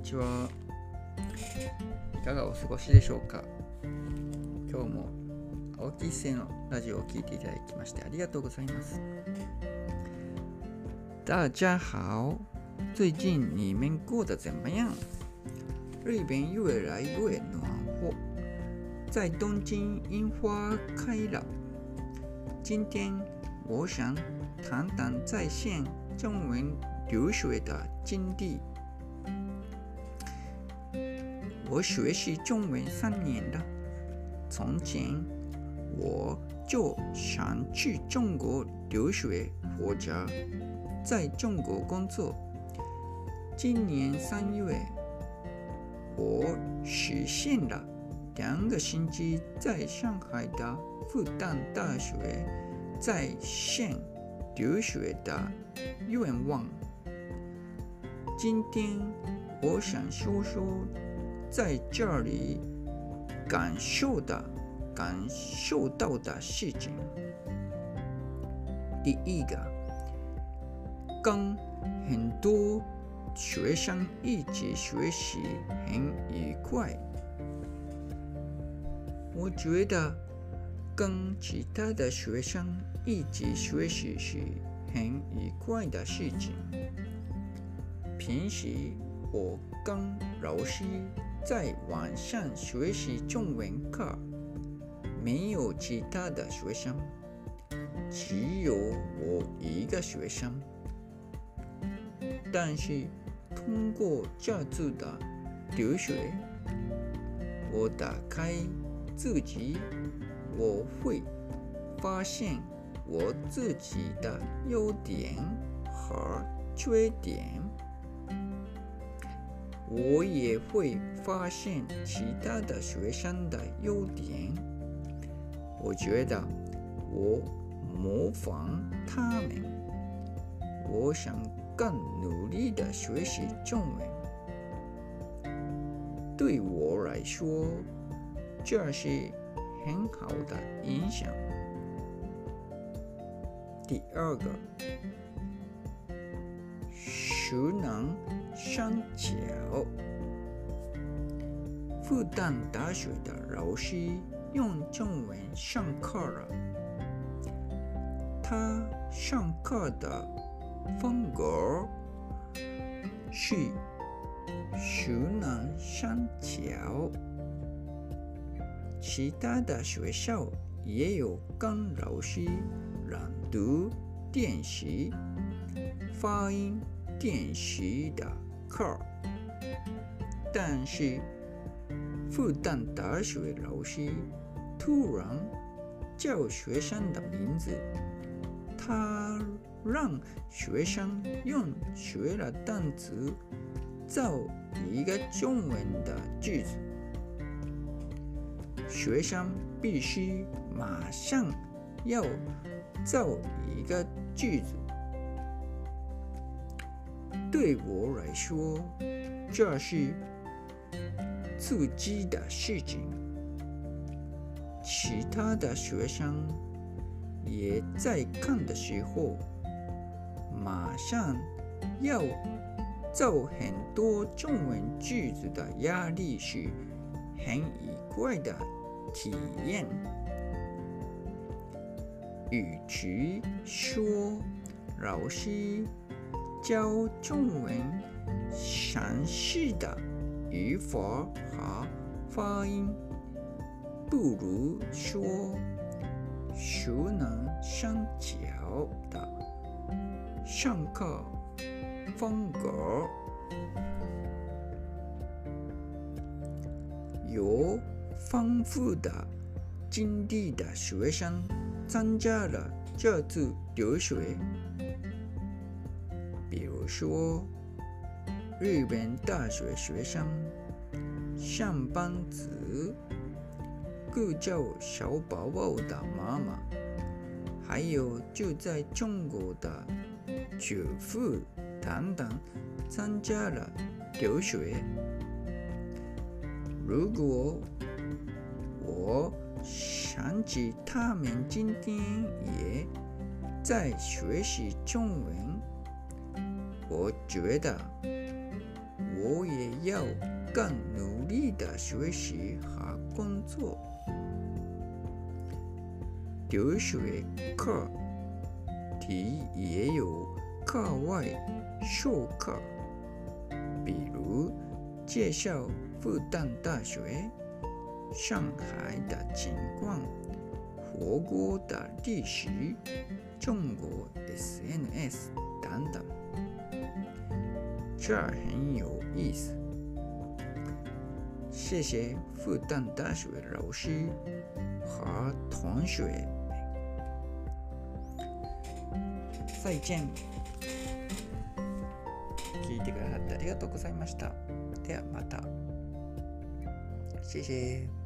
にちは。いかがお過ごしでしょうか？今日も青木一生のラジオを聴いていただきましてありがとうございます。大家好，最近你们过得怎么样？日本越来越暖和，在东京樱花开了。今天我想谈谈在线中文留学的经历。我学习中文三年了，从前我就想去中国留学或者在中国工作。今年三月，我实现了两个星期在上海的复旦大学在线留学的愿望。今天我想说说在这里感受的、感受到的事情。第一个，跟很多学生一起学习很愉快。我觉得跟其他的学生一起学习是很愉快的事情。平时我跟老师在网上学习中文课，没有其他的学生，只有我一个学生。但是通过这次的留学，我打开自己，我会发现我自己的优点和缺点。我也会发现其他的学生的优点。我觉得我模仿他们。我想更努力的学习中文。对我来说，这是很好的影响。第二个，熟能生巧。复旦大学的老师用中文上课了。他上课的风格是熟能生巧。其他的学校也有跟老师朗读练习发音练习的课，但是复旦大学老师突然叫学生的名字，他让学生用学了单词造一个中文的句子，学生必须马上要造一个句子。对我来说，这是刺激的事情。其他的学生也在看的时候，马上要造很多中文句子的压力是很愉快的体验。与其说老师教中文详细的语法和发音，不如说熟能生巧的上课风格。有丰富的经历的学生参加了这次留学，我说日本大学学生、上班族、顾教小宝宝的妈妈，还有就在中国的祖父等等，参加了留学。如果我想起他们今天也在学习中文，我觉得我也要更努力的学习和工作。留学课题也有课外授课，比如介绍复旦大学、上海的情况、火锅的历史、中国 SNS 等等。这很有意思，谢谢复旦大学老师和同学。再见。聞いてくださってありがとうございました。ではまた。谢谢。